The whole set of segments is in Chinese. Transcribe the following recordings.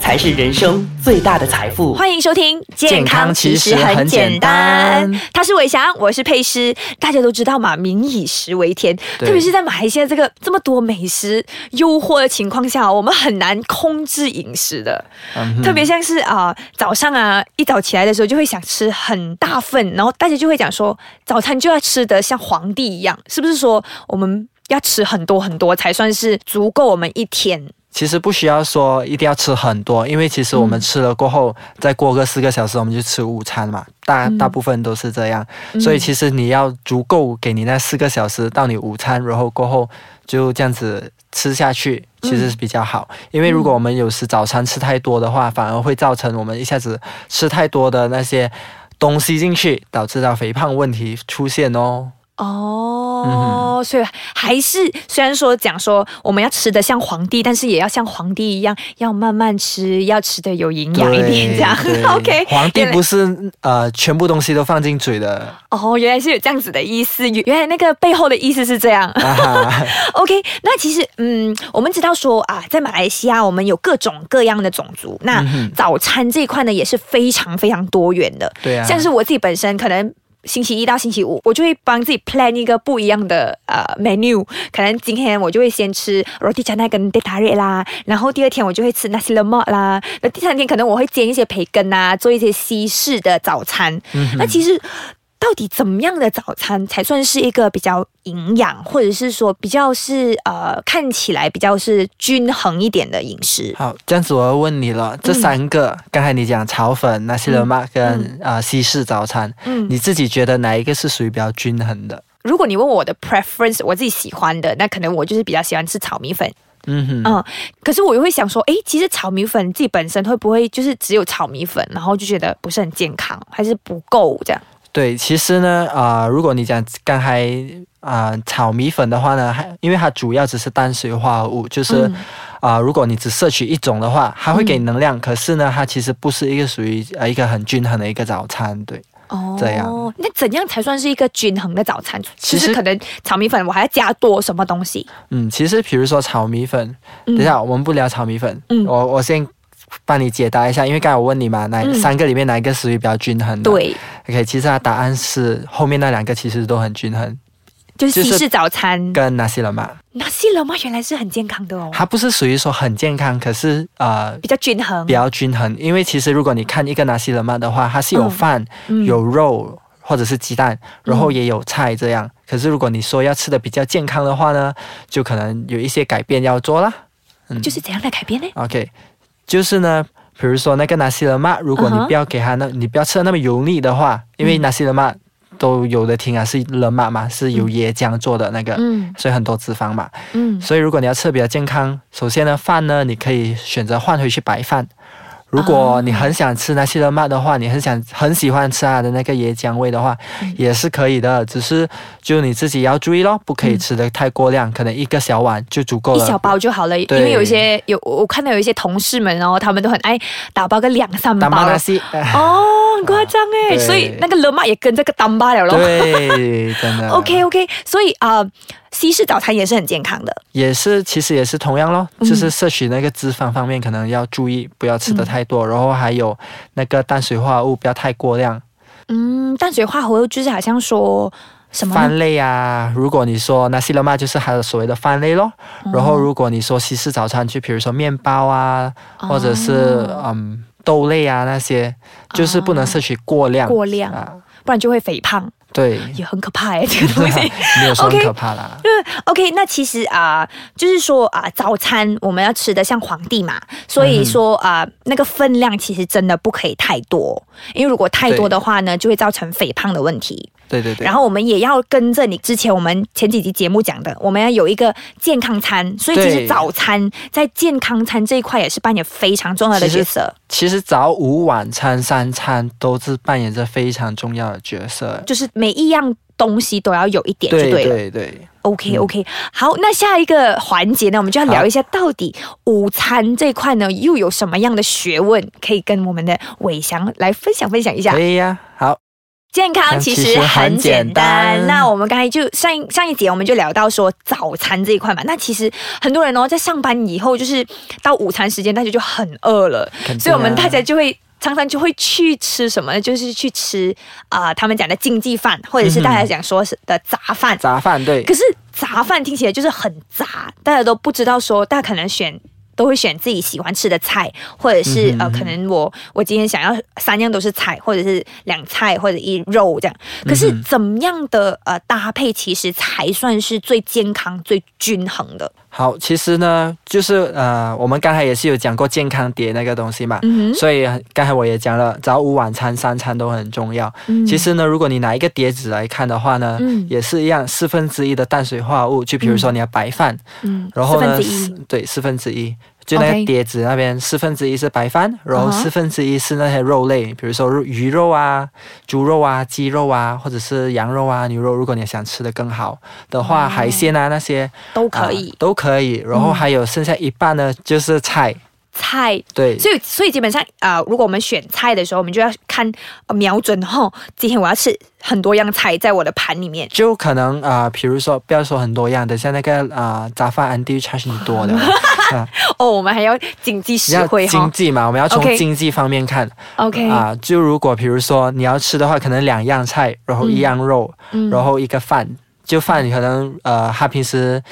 才是人生最大的财富。欢迎收听《健康其实很简单》，他是伟翔，我是佩诗。大家都知道嘛，民以食为天，特别是在马来西亚这个这么多美食诱惑的情况下，我们很难控制饮食的。特别像是啊，早上啊，一早起来的时候就会想吃很大份，然后大家就会讲说，早餐就要吃得像皇帝一样，是不是说我们？要吃很多很多才算是足够我们一天。其实不需要说一定要吃很多，因为其实我们吃了过后，再过个四个小时，我们就吃午餐嘛。大大部分都是这样，所以其实你要足够给你那四个小时到你午餐，然后过后就这样子吃下去，其实是比较好。因为如果我们有时早餐吃太多的话，反而会造成我们一下子吃太多的那些东西进去，导致到肥胖问题出现哦。哦，所以还是虽然说讲说我们要吃的像皇帝，但是也要像皇帝一样，要慢慢吃，要吃的有营养一点，这样。OK，皇帝不是呃全部东西都放进嘴的。哦，原来是有这样子的意思，原来那个背后的意思是这样。OK，那其实嗯，我们知道说啊，在马来西亚我们有各种各样的种族，那早餐这一块呢也是非常非常多元的。对啊，像是我自己本身可能。星期一到星期五，我就会帮自己 plan 一个不一样的呃 menu。可能今天我就会先吃 roti canai 跟 d e t a r e 啦，然后第二天我就会吃 nasi lemak 啦，那第三天可能我会煎一些培根啊，做一些西式的早餐。那其实。到底怎么样的早餐才算是一个比较营养，或者是说比较是呃看起来比较是均衡一点的饮食？好，这样子我要问你了，这三个刚才你讲炒粉、那些人嘛，跟啊西式早餐，嗯，你自己觉得哪一个是属于比较均衡的？如果你问我的 preference，我自己喜欢的，那可能我就是比较喜欢吃炒米粉。嗯哼，嗯，可是我又会想说，哎，其实炒米粉自己本身会不会就是只有炒米粉，然后就觉得不是很健康，还是不够这样？对，其实呢，啊，如果你讲刚才啊炒米粉的话呢，还因为它主要只是单水化合物，就是啊，如果你只摄取一种的话，它会给能量，可是呢，它其实不是一个属于呃一个很均衡的一个早餐，对，哦，这样，那怎样才算是一个均衡的早餐？其实可能炒米粉我还要加多什么东西？嗯，其实比如说炒米粉，等一下我们不聊炒米粉，嗯，我我先。帮你解答一下，因为刚才我问你嘛，哪三个里面哪一个属于比较均衡的？对，OK，其实它答案是后面那两个其实都很均衡，就是西式早餐跟纳西了嘛。纳西了嘛，原来是很健康的哦。它不是属于说很健康，可是呃比较均衡，比较均衡。因为其实如果你看一个纳西冷嘛的话，它是有饭、有肉或者是鸡蛋，然后也有菜这样。可是如果你说要吃的比较健康的话呢，就可能有一些改变要做啦。嗯，就是怎样的改变呢？OK。就是呢，比如说那个拿西勒玛，如果你不要给他那，你不要吃的那么油腻的话，因为拿西勒玛都有的听啊，是勒玛嘛，是由椰浆做的那个，所以很多脂肪嘛。嗯，所以如果你要吃的比较健康，首先呢，饭呢，你可以选择换回去白饭。如果你很想吃那些的麦的话，你很想很喜欢吃它的那个椰浆味的话，也是可以的。只是就你自己要注意咯，不可以吃的太过量，可能一个小碗就足够了，一小包就好了。因为有一些有我看到有一些同事们，然后他们都很爱打包个两三包。哦，很夸张哎，所以那个热麦也跟这个当巴了咯。对，真的。OK OK，所以啊。西式早餐也是很健康的，也是其实也是同样咯，就是摄取那个脂肪方面可能要注意，不要吃的太多，然后还有那个碳水化合物不要太过量。嗯，碳水化合物就是好像说什么饭类啊，如果你说那西勒玛就是还有所谓的饭类咯，然后如果你说西式早餐，就比如说面包啊，或者是嗯豆类啊那些，就是不能摄取过量，过量啊，不然就会肥胖。对，也很可怕哎，这个东西。没有说很可怕啦。对，OK，那其实啊，就是说啊，早餐我们要吃的像皇帝嘛，所以说啊，那个分量其实真的不可以太多，因为如果太多的话呢，就会造成肥胖的问题。对对对，然后我们也要跟着你之前我们前几集节目讲的，我们要有一个健康餐，所以其实早餐在健康餐这一块也是扮演非常重要的角色。其实早午晚餐三餐都是扮演着非常重要的角色，就是每一样东西都要有一点，对对对。OK OK，好，那下一个环节呢，我们就要聊一下到底午餐这块呢又有什么样的学问，可以跟我们的伟翔来分享分享一下。可以呀，好。健康其实很简单。那我们刚才就上一上一节我们就聊到说早餐这一块嘛。那其实很多人哦，在上班以后就是到午餐时间，大家就很饿了，所以我们大家就会常常就会去吃什么呢？就是去吃啊，他们讲的经济饭，或者是大家讲说是的杂饭。杂饭对。可是杂饭听起来就是很杂，大家都不知道说，大家可能选。都会选自己喜欢吃的菜，或者是呃，可能我我今天想要三样都是菜，或者是两菜或者一肉这样。可是怎么样的呃搭配，其实才算是最健康、最均衡的？好，其实呢，就是呃，我们刚才也是有讲过健康碟那个东西嘛，所以刚才我也讲了，早午晚餐三餐都很重要。其实呢，如果你拿一个碟子来看的话呢，也是一样，四分之一的碳水化合物，就比如说你的白饭，嗯，然后呢，对，四分之一。就那个碟子那边四分之一是白饭，然后四分之一是那些肉类，比如说鱼肉啊、猪肉啊、鸡肉啊，或者是羊肉啊、牛肉。如果你想吃的更好的话，海鲜啊那些都可以，都可以。然后还有剩下一半呢，就是菜。菜。对，所以所以基本上啊，如果我们选菜的时候，我们就要看瞄准哈，今天我要吃很多样菜在我的盘里面，就可能啊，比如说不要说很多样等下那个啊杂饭安迪差是你多的。哦，我们还要经济实惠经济嘛，我们要从经济方面看，OK。啊，就如果比如说你要吃的话，可能两样菜，然后一样肉，然后一个饭，就饭你可能呃他平时。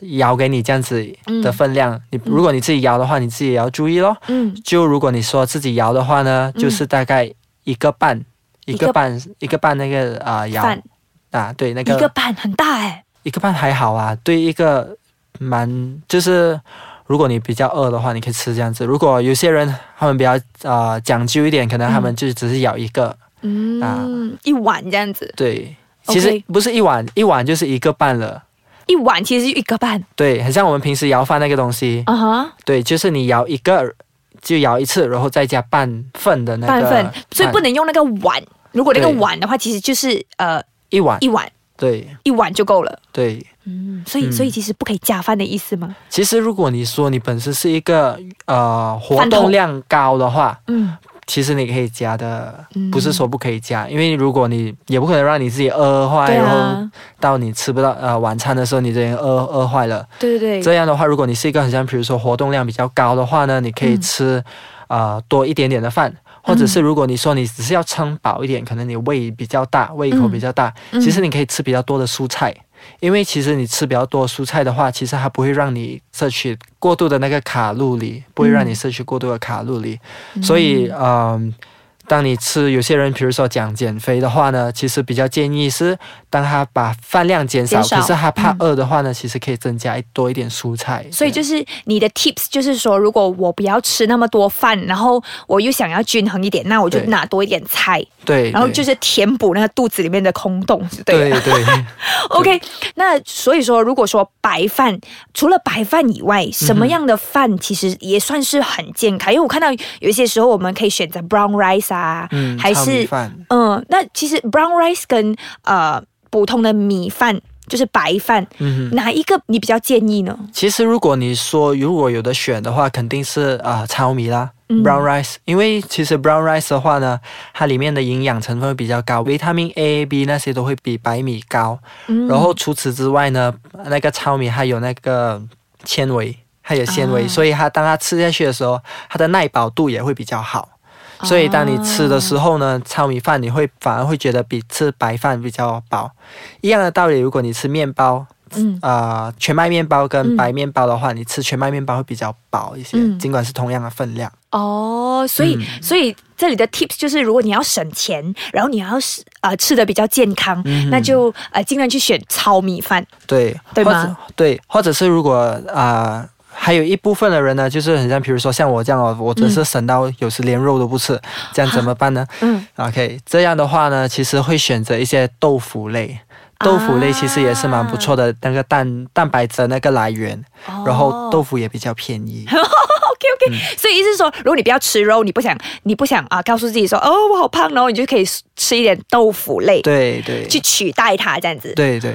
舀给你这样子的分量，你如果你自己摇的话，你自己也要注意咯。嗯，就如果你说自己摇的话呢，就是大概一个半，一个半，一个半那个啊舀啊，对，那个一个半很大哎，一个半还好啊，对一个蛮就是如果你比较饿的话，你可以吃这样子。如果有些人他们比较啊讲究一点，可能他们就只是舀一个，嗯，一碗这样子。对，其实不是一碗，一碗就是一个半了。一碗其实就一个半，对，很像我们平时舀饭那个东西。啊哈，对，就是你舀一个就舀一次，然后再加半份的那个。半份，所以不能用那个碗。如果那个碗的话，其实就是呃一碗一碗，对，一碗就够了。对，嗯，所以所以其实不可以加饭的意思吗？其实如果你说你本身是一个呃活动量高的话，嗯。其实你可以加的，不是说不可以加，因为如果你也不可能让你自己饿坏，然后到你吃不到呃晚餐的时候，你这人饿饿坏了。对对对。这样的话，如果你是一个很像，比如说活动量比较高的话呢，你可以吃啊多一点点的饭，或者是如果你说你只是要撑饱一点，可能你胃比较大，胃口比较大，其实你可以吃比较多的蔬菜。因为其实你吃比较多蔬菜的话，其实它不会让你摄取过度的那个卡路里，不会让你摄取过度的卡路里，所以嗯。当你吃有些人，比如说讲减肥的话呢，其实比较建议是，当他把饭量减少，可是他怕饿的话呢，其实可以增加多一点蔬菜。所以就是你的 tips 就是说，如果我不要吃那么多饭，然后我又想要均衡一点，那我就拿多一点菜。对，然后就是填补那个肚子里面的空洞，对对。对 OK，那所以说，如果说白饭除了白饭以外，什么样的饭其实也算是很健康？因为我看到有一些时候我们可以选择 brown rice 啊。啊，嗯，还是嗯，那其实 brown rice 跟呃普通的米饭就是白饭，嗯，哪一个你比较建议呢？其实如果你说如果有的选的话，肯定是啊糙米啦，brown rice，因为其实 brown rice 的话呢，它里面的营养成分比较高，维他命 A、B 那些都会比白米高。然后除此之外呢，那个糙米还有那个纤维，还有纤维，所以它当它吃下去的时候，它的耐饱度也会比较好。所以当你吃的时候呢，糙米饭你会反而会觉得比吃白饭比较饱。一样的道理，如果你吃面包，嗯啊，全麦面包跟白面包的话，你吃全麦面包会比较饱一些，尽管是同样的分量。哦，所以所以这里的 tips 就是，如果你要省钱，然后你要是呃吃的比较健康，那就呃尽量去选糙米饭。对，对吗？对，或者是如果啊。还有一部分的人呢，就是很像，比如说像我这样哦，我只是省到有时连肉都不吃，这样怎么办呢？嗯，OK，这样的话呢，其实会选择一些豆腐类，豆腐类其实也是蛮不错的那个蛋蛋白质那个来源，然后豆腐也比较便宜。OK OK，所以意思是说，如果你不要吃肉，你不想你不想啊，告诉自己说哦我好胖，然后你就可以吃一点豆腐类，对对，去取代它这样子。对对。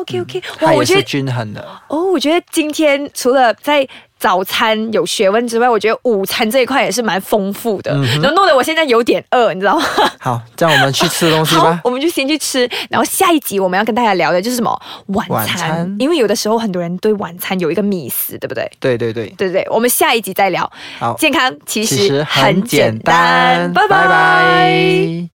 OK OK，哇，我觉得均衡的。哦，我觉得今天除了在早餐有学问之外，我觉得午餐这一块也是蛮丰富的，然后弄得我现在有点饿，你知道吗？好，这样我们去吃东西吧。我们就先去吃，然后下一集我们要跟大家聊的就是什么晚餐，因为有的时候很多人对晚餐有一个迷思，对不对？对对对，对对，我们下一集再聊。好，健康其实很简单，拜拜。